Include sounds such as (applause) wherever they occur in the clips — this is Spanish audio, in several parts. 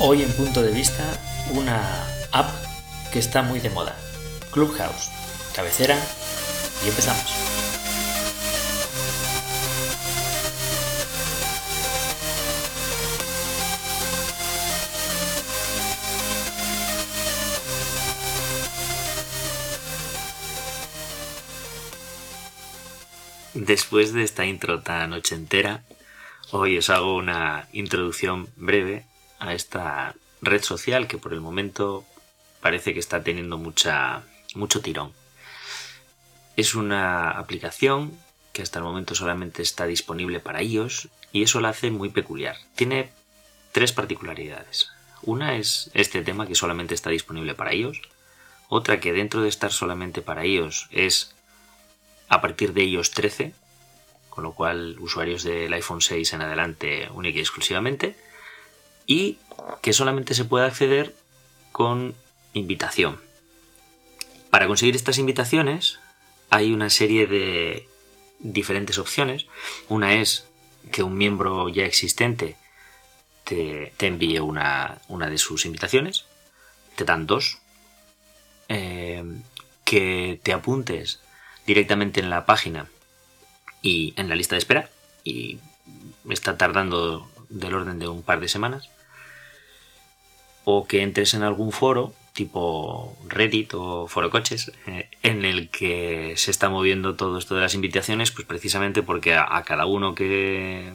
Hoy en punto de vista, una app que está muy de moda. Clubhouse. Cabecera y empezamos. Después de esta intro tan ochentera, hoy os hago una introducción breve a esta red social que por el momento parece que está teniendo mucha, mucho tirón. Es una aplicación que hasta el momento solamente está disponible para iOS y eso la hace muy peculiar. Tiene tres particularidades. Una es este tema que solamente está disponible para iOS. Otra que dentro de estar solamente para iOS es a partir de iOS 13, con lo cual usuarios del iPhone 6 en adelante única y exclusivamente y que solamente se puede acceder con invitación. Para conseguir estas invitaciones hay una serie de diferentes opciones. Una es que un miembro ya existente te, envíe una, de sus invitaciones. Te dan dos. Eh, que te apuntes directamente en la página y en la lista de espera. Y está tardando del orden de un par de semanas o que entres en algún foro tipo Reddit o foro coches eh, en el que se está moviendo todo esto de las invitaciones pues precisamente porque a, cada uno que,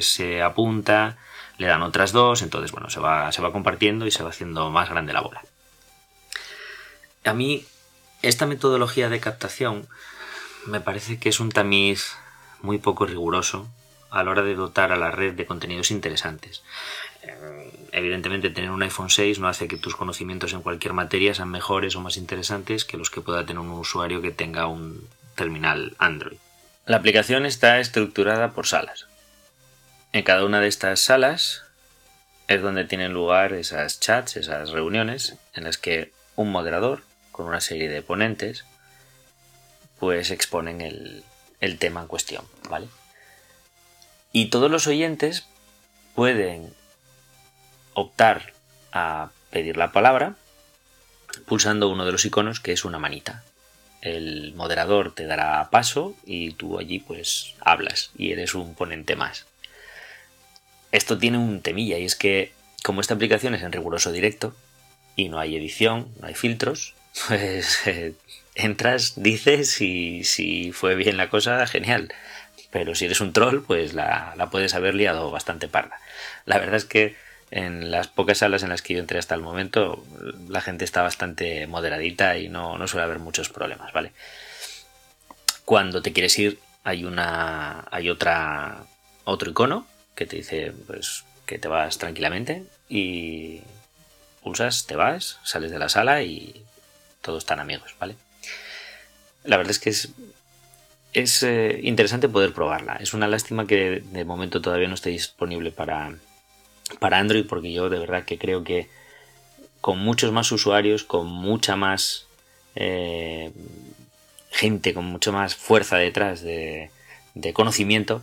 se apunta le dan otras dos entonces bueno se va, se va compartiendo y se va haciendo más grande la bola. A mí esta metodología de captación me parece que es un tamiz muy poco riguroso a la hora de dotar a la red de contenidos interesantes evidentemente tener un iPhone 6 no hace que tus conocimientos en cualquier materia sean mejores o más interesantes que los que pueda tener un usuario que tenga un terminal Android. La aplicación está estructurada por salas. En cada una de estas salas es donde tienen lugar esas chats, esas reuniones en las que un moderador con una serie de ponentes pues exponen el, el tema en cuestión, ¿vale? Y todos los oyentes pueden optar a pedir la palabra pulsando uno de los iconos que es una manita. El moderador te dará paso y tú allí pues hablas y eres un ponente más. Esto tiene un temilla y es que como esta aplicación es en riguroso directo y no hay edición, no hay filtros, (laughs) pues eh, entras, dices y si fue bien la cosa, genial. Pero si eres un troll, pues la, la puedes haber liado bastante parda. La verdad es que en las pocas salas en las que yo entré hasta el momento, la gente está bastante moderadita y no, suele haber muchos problemas, ¿vale? Cuando te quieres ir, hay una. hay otra. otro icono que te dice pues que te vas tranquilamente y pulsas, te vas, sales de la sala y todos están amigos, ¿vale? La verdad es que es, es eh, interesante poder probarla. Es una lástima que de momento todavía no esté disponible para, para Android porque yo de verdad que creo que con muchos más usuarios, con mucha más eh, gente, con mucha más fuerza detrás de, conocimiento,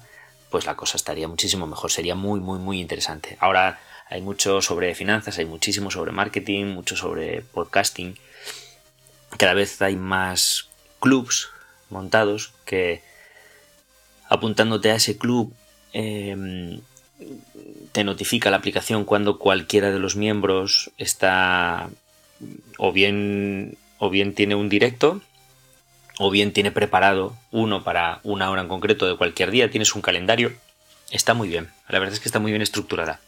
pues la cosa estaría muchísimo mejor, sería muy, muy, muy interesante. Ahora hay mucho sobre finanzas, hay muchísimo sobre marketing, mucho sobre podcasting. Cada vez hay más clubs montados que apuntándote a ese club eh, te notifica la aplicación cuando cualquiera de los miembros está o bien o bien tiene un directo o bien tiene preparado uno para una hora en concreto de cualquier día, tienes un calendario. Está muy bien, la verdad es que está muy bien estructurada.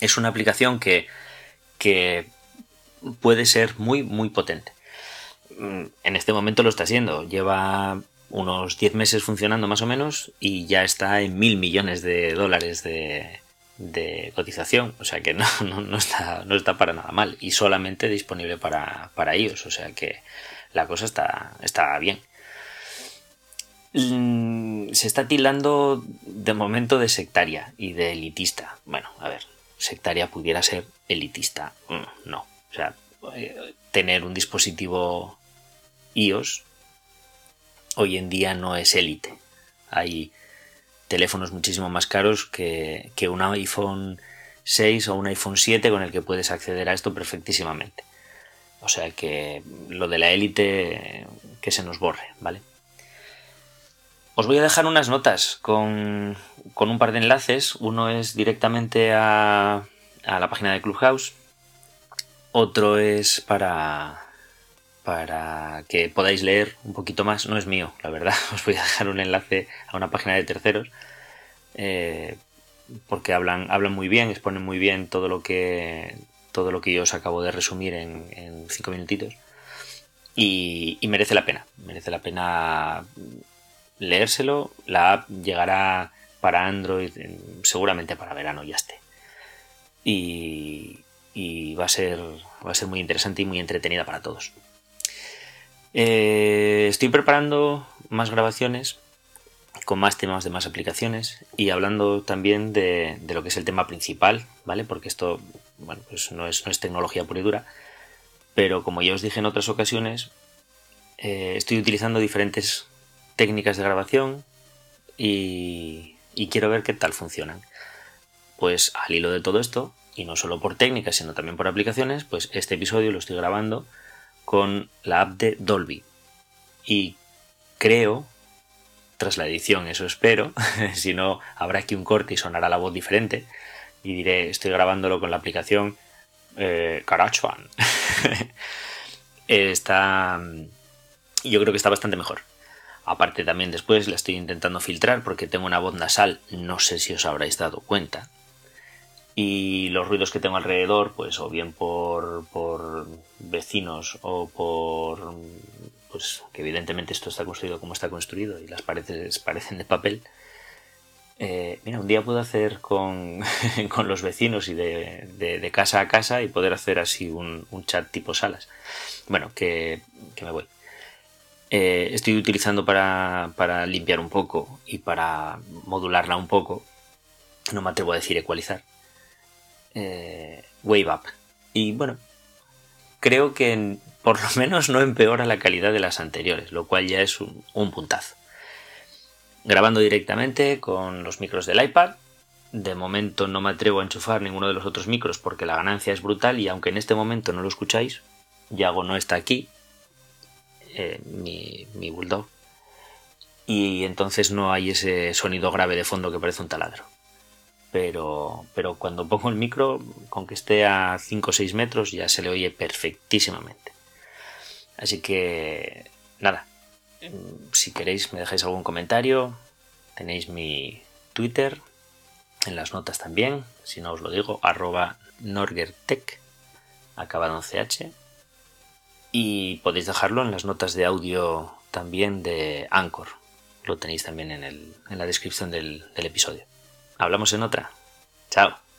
Es una aplicación que, que puede ser muy, muy potente. Mm, en este momento lo está siendo. Lleva unos 10 meses funcionando más o menos y ya está en mil millones de dólares de, de cotización, o sea que (laughs) no, no, está, no está para nada mal y solamente disponible para, para iOS, o sea que la cosa está, está bien. Mm, se está tildando de momento de sectaria y de elitista. Bueno, a ver, sectaria pudiera ser elitista. Mm, no, o sea, eh, tener un dispositivo iOS hoy en día no es élite. Hay teléfonos muchísimo más caros que, un iPhone 6 o un iPhone 7 con el que puedes acceder a esto perfectísimamente. O sea que lo de la élite que se nos borre, ¿vale? Os voy a dejar unas notas con, un par de enlaces. Uno es directamente a, a la página de Clubhouse. Otro es para, para que podáis leer un poquito más. No es mío, la verdad. (laughs) Os voy a dejar un enlace a una página de terceros. Eh, porque hablan, hablan muy bien, exponen muy bien todo lo que todo lo que yo os acabo de resumir en, cinco minutitos. Y, merece la pena. Merece la pena leérselo. La app llegará para Android, seguramente para verano ya esté. Y, va, a ser, va a ser muy interesante y muy entretenida para todos. Eh, estoy preparando más grabaciones con más temas de más aplicaciones y hablando también de, lo que es el tema principal, ¿vale? Porque esto, bueno, pues no es, tecnología pura y dura, pero como ya os dije en otras ocasiones, eh, estoy utilizando diferentes técnicas de grabación y, y quiero ver qué tal funcionan. Pues al hilo de todo esto, y no solo por técnicas, sino también por aplicaciones, pues este episodio lo estoy grabando con la app de Dolby. Y creo tras la edición, eso espero. (laughs) si no, habrá aquí un corte y sonará la voz diferente. Y diré, estoy grabándolo con la aplicación eh, GarageBand. (laughs) está. Yo creo que está bastante mejor. Aparte, también después la estoy intentando filtrar porque tengo una voz nasal, no sé si os habréis dado cuenta. Y los ruidos que tengo alrededor, pues o bien por, por vecinos o por pues que evidentemente esto está construido como está construido y las paredes parecen de papel. Eh, mira, un día puedo hacer con, (laughs) los vecinos y de, casa a casa y poder hacer así un, chat tipo salas. Bueno, que, me voy. Eh, estoy utilizando para, limpiar un poco y para modularla un poco. No me atrevo a decir ecualizar. Eh, wave Up. Y bueno, creo que por lo menos no empeora la calidad de las anteriores, lo cual ya es un, puntazo. Grabando directamente con los micros del iPad. De momento no me atrevo a enchufar ninguno de los otros micros porque la ganancia es brutal y aunque en este momento no lo escucháis, Yago no está aquí, eh, mi, mi bulldog, y entonces no hay ese sonido grave de fondo que parece un taladro pero, pero cuando pongo el micro, con que esté a 5 o 6 metros, ya se le oye perfectísimamente. Así que, nada, si queréis me dejáis algún comentario, tenéis mi Twitter, en las notas también, si no os lo digo, arroba norgertech, acabado en ch, y podéis dejarlo en las notas de audio también de Anchor, lo tenéis también en, el, en la descripción del, del episodio. Hablamos en otra. Chao.